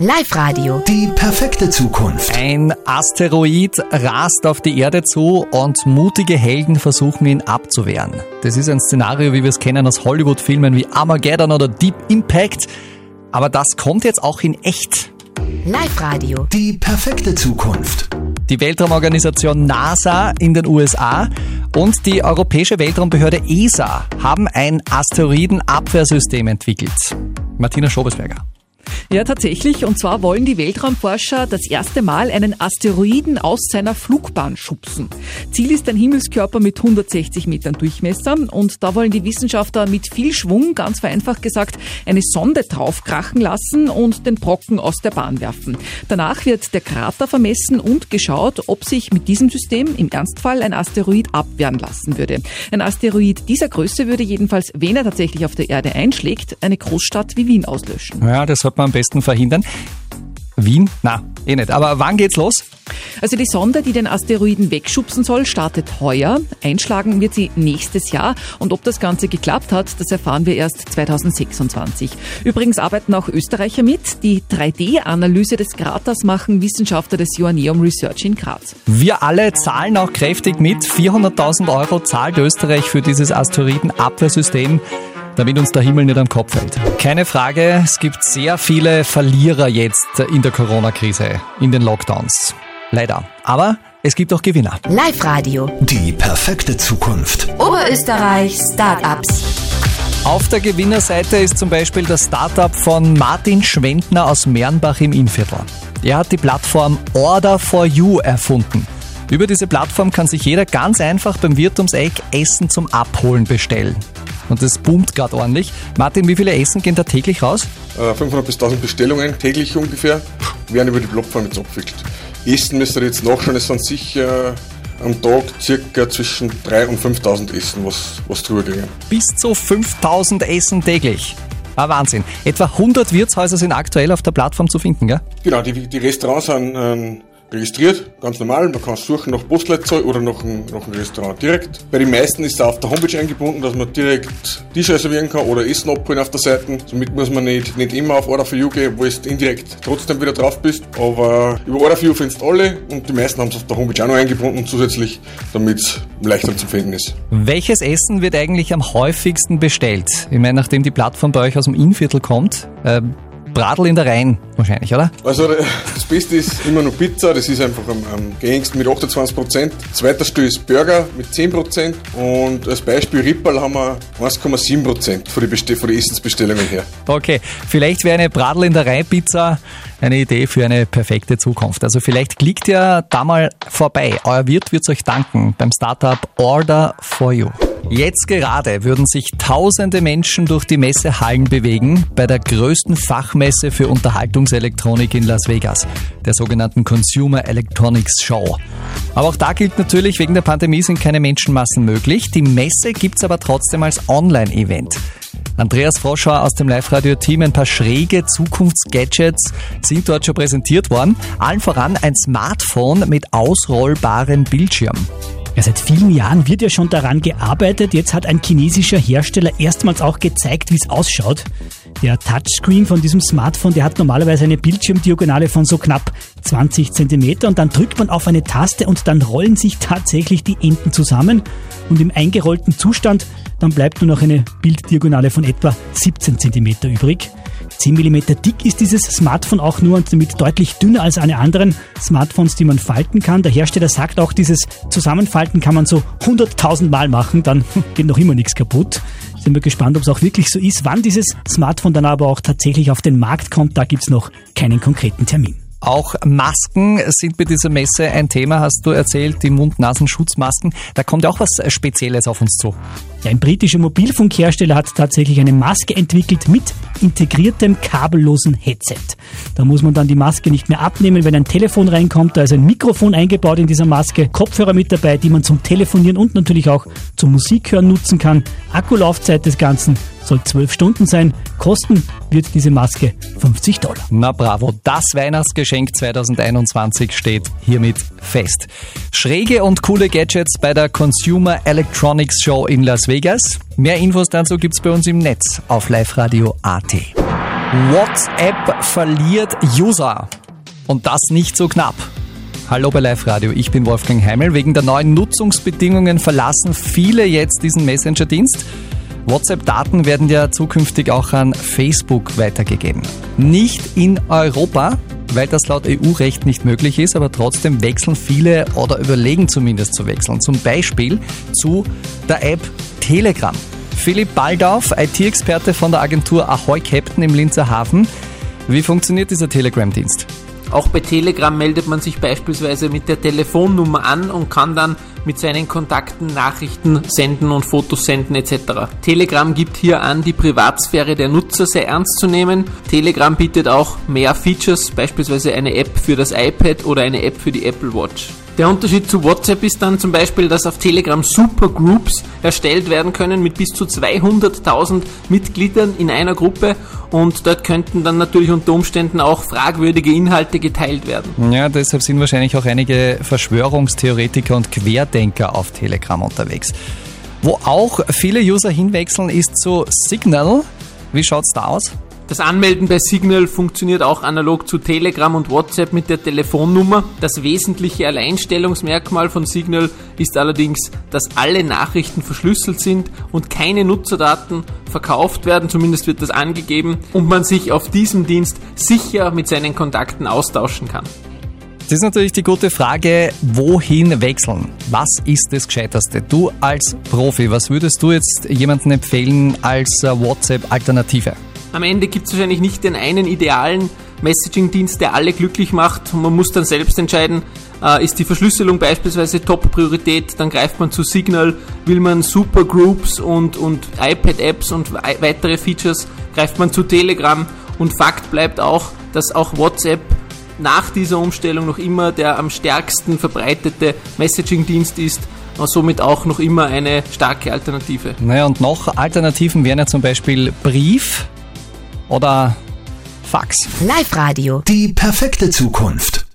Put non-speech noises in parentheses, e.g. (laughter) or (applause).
Live-Radio. Die perfekte Zukunft. Ein Asteroid rast auf die Erde zu und mutige Helden versuchen ihn abzuwehren. Das ist ein Szenario, wie wir es kennen aus Hollywood-Filmen wie Armageddon oder Deep Impact. Aber das kommt jetzt auch in echt. Live-Radio. Die perfekte Zukunft. Die Weltraumorganisation NASA in den USA und die Europäische Weltraumbehörde ESA haben ein Asteroidenabwehrsystem entwickelt. Martina Schobesberger. Ja, tatsächlich. Und zwar wollen die Weltraumforscher das erste Mal einen Asteroiden aus seiner Flugbahn schubsen. Ziel ist ein Himmelskörper mit 160 Metern Durchmesser. Und da wollen die Wissenschaftler mit viel Schwung, ganz vereinfacht gesagt, eine Sonde draufkrachen lassen und den Brocken aus der Bahn werfen. Danach wird der Krater vermessen und geschaut, ob sich mit diesem System im Ernstfall ein Asteroid abwehren lassen würde. Ein Asteroid dieser Größe würde jedenfalls, wenn er tatsächlich auf der Erde einschlägt, eine Großstadt wie Wien auslöschen. Ja, das hat man besten verhindern. Wien? Na, eh nicht. Aber wann geht's los? Also die Sonde, die den Asteroiden wegschubsen soll, startet heuer. Einschlagen wird sie nächstes Jahr. Und ob das Ganze geklappt hat, das erfahren wir erst 2026. Übrigens arbeiten auch Österreicher mit. Die 3D-Analyse des Kraters machen Wissenschaftler des Joanneum Research in Graz. Wir alle zahlen auch kräftig mit. 400.000 Euro zahlt Österreich für dieses Asteroidenabwehrsystem damit uns der Himmel nicht am Kopf fällt. Keine Frage, es gibt sehr viele Verlierer jetzt in der Corona-Krise, in den Lockdowns. Leider. Aber es gibt auch Gewinner. Live-Radio. Die perfekte Zukunft. Oberösterreich Startups. Auf der Gewinnerseite ist zum Beispiel das Startup von Martin Schwendner aus Mernbach im Innviertel. Er hat die Plattform Order for You erfunden. Über diese Plattform kann sich jeder ganz einfach beim Wirt ums Eck Essen zum Abholen bestellen. Und das boomt gerade ordentlich. Martin, wie viele Essen gehen da täglich raus? 500 äh, bis 1000 Bestellungen täglich ungefähr werden über die Plattform jetzt abgewickelt. Essen müsst ihr jetzt nachschauen, es sind sicher am Tag circa zwischen 3.000 und 5.000 Essen, was, was drüber gehen. Bis zu 5.000 Essen täglich. Ah, Wahnsinn. Etwa 100 Wirtshäuser sind aktuell auf der Plattform zu finden, gell? Genau, die, die Restaurants sind ähm, registriert, ganz normal. Man kann suchen nach Postleitzahl oder nach einem, nach einem Restaurant direkt. Bei den meisten ist es auf der Homepage eingebunden, dass man direkt Tisch reservieren kann oder Essen abholen auf der Seite. Somit muss man nicht, nicht immer auf Order for You gehen, wo du indirekt trotzdem wieder drauf bist. Aber über Order for You findest alle und die meisten haben es auf der Homepage auch noch eingebunden zusätzlich, damit es leichter zu finden ist. Welches Essen wird eigentlich am häufigsten bestellt? Ich meine, nachdem die Plattform bei euch aus dem Innviertel kommt, äh, Bradl in der Rhein wahrscheinlich, oder? Also das Beste ist immer noch Pizza, das ist einfach am, am gängigsten mit 28%. Zweiter Stuhl ist Burger mit 10% und als Beispiel Ripperl haben wir 1,7% von den von die Essensbestellungen her. Okay, vielleicht wäre eine Bradl in der Rhein Pizza eine Idee für eine perfekte Zukunft. Also vielleicht klickt ihr da mal vorbei. Euer Wirt wird euch danken beim Startup Order for You. Jetzt gerade würden sich tausende Menschen durch die Messehallen bewegen bei der größten Fachmesse für Unterhaltungselektronik in Las Vegas, der sogenannten Consumer Electronics Show. Aber auch da gilt natürlich, wegen der Pandemie sind keine Menschenmassen möglich. Die Messe gibt's aber trotzdem als Online-Event. Andreas Froschauer aus dem Live-Radio-Team, ein paar schräge Zukunftsgadgets sind dort schon präsentiert worden. Allen voran ein Smartphone mit ausrollbarem Bildschirm. Ja, seit vielen Jahren wird ja schon daran gearbeitet. Jetzt hat ein chinesischer Hersteller erstmals auch gezeigt, wie es ausschaut. Der Touchscreen von diesem Smartphone, der hat normalerweise eine Bildschirmdiagonale von so knapp 20 Zentimeter und dann drückt man auf eine Taste und dann rollen sich tatsächlich die Enden zusammen. Und im eingerollten Zustand dann bleibt nur noch eine Bilddiagonale von etwa 17 Zentimeter übrig. 10 mm dick ist dieses Smartphone auch nur und damit deutlich dünner als alle anderen Smartphones, die man falten kann. Der Hersteller sagt auch, dieses Zusammenfalten kann man so 100.000 Mal machen, dann (laughs) geht noch immer nichts kaputt. Sind wir gespannt, ob es auch wirklich so ist. Wann dieses Smartphone dann aber auch tatsächlich auf den Markt kommt, da gibt es noch keinen konkreten Termin. Auch Masken sind bei dieser Messe ein Thema, hast du erzählt, die Mund-Nasen-Schutzmasken. Da kommt auch was Spezielles auf uns zu. Ja, ein britischer Mobilfunkhersteller hat tatsächlich eine Maske entwickelt mit integriertem kabellosen Headset. Da muss man dann die Maske nicht mehr abnehmen, wenn ein Telefon reinkommt. Da ist ein Mikrofon eingebaut in dieser Maske, Kopfhörer mit dabei, die man zum Telefonieren und natürlich auch zum Musikhören nutzen kann. Akkulaufzeit des Ganzen soll 12 Stunden sein. Kosten wird diese Maske 50 Dollar. Na bravo, das Weihnachtsgeschenk 2021 steht hiermit fest. Schräge und coole Gadgets bei der Consumer Electronics Show in Las Vegas. Mehr Infos dazu gibt's bei uns im Netz auf liveradio.at. WhatsApp verliert User. Und das nicht so knapp. Hallo bei Live Radio, ich bin Wolfgang Heimel. Wegen der neuen Nutzungsbedingungen verlassen viele jetzt diesen Messenger-Dienst. WhatsApp-Daten werden ja zukünftig auch an Facebook weitergegeben. Nicht in Europa, weil das laut EU-Recht nicht möglich ist, aber trotzdem wechseln viele oder überlegen zumindest zu wechseln. Zum Beispiel zu der App Telegram. Philipp Baldauf, IT-Experte von der Agentur Ahoy Captain im Linzer Hafen. Wie funktioniert dieser Telegram-Dienst? Auch bei Telegram meldet man sich beispielsweise mit der Telefonnummer an und kann dann mit seinen Kontakten Nachrichten senden und Fotos senden etc. Telegram gibt hier an, die Privatsphäre der Nutzer sehr ernst zu nehmen. Telegram bietet auch mehr Features, beispielsweise eine App für das iPad oder eine App für die Apple Watch. Der Unterschied zu WhatsApp ist dann zum Beispiel, dass auf Telegram Supergroups erstellt werden können mit bis zu 200.000 Mitgliedern in einer Gruppe und dort könnten dann natürlich unter Umständen auch fragwürdige Inhalte geteilt werden. Ja, deshalb sind wahrscheinlich auch einige Verschwörungstheoretiker und Querdenker auf Telegram unterwegs. Wo auch viele User hinwechseln, ist zu Signal. Wie schaut's da aus? Das Anmelden bei Signal funktioniert auch analog zu Telegram und WhatsApp mit der Telefonnummer. Das wesentliche Alleinstellungsmerkmal von Signal ist allerdings, dass alle Nachrichten verschlüsselt sind und keine Nutzerdaten verkauft werden, zumindest wird das angegeben, und man sich auf diesem Dienst sicher mit seinen Kontakten austauschen kann. Das ist natürlich die gute Frage, wohin wechseln? Was ist das Gescheiterste? Du als Profi, was würdest du jetzt jemandem empfehlen als äh, WhatsApp-Alternative? Am Ende gibt es wahrscheinlich nicht den einen idealen Messaging-Dienst, der alle glücklich macht. Man muss dann selbst entscheiden, äh, ist die Verschlüsselung beispielsweise Top-Priorität, dann greift man zu Signal, will man Supergroups und, und iPad-Apps und weitere Features, greift man zu Telegram. Und Fakt bleibt auch, dass auch WhatsApp nach dieser Umstellung noch immer der am stärksten verbreitete Messaging-Dienst ist und somit auch noch immer eine starke Alternative. Naja, und noch Alternativen wären ja zum Beispiel Brief, oder Fax. Live Radio. Die perfekte Zukunft.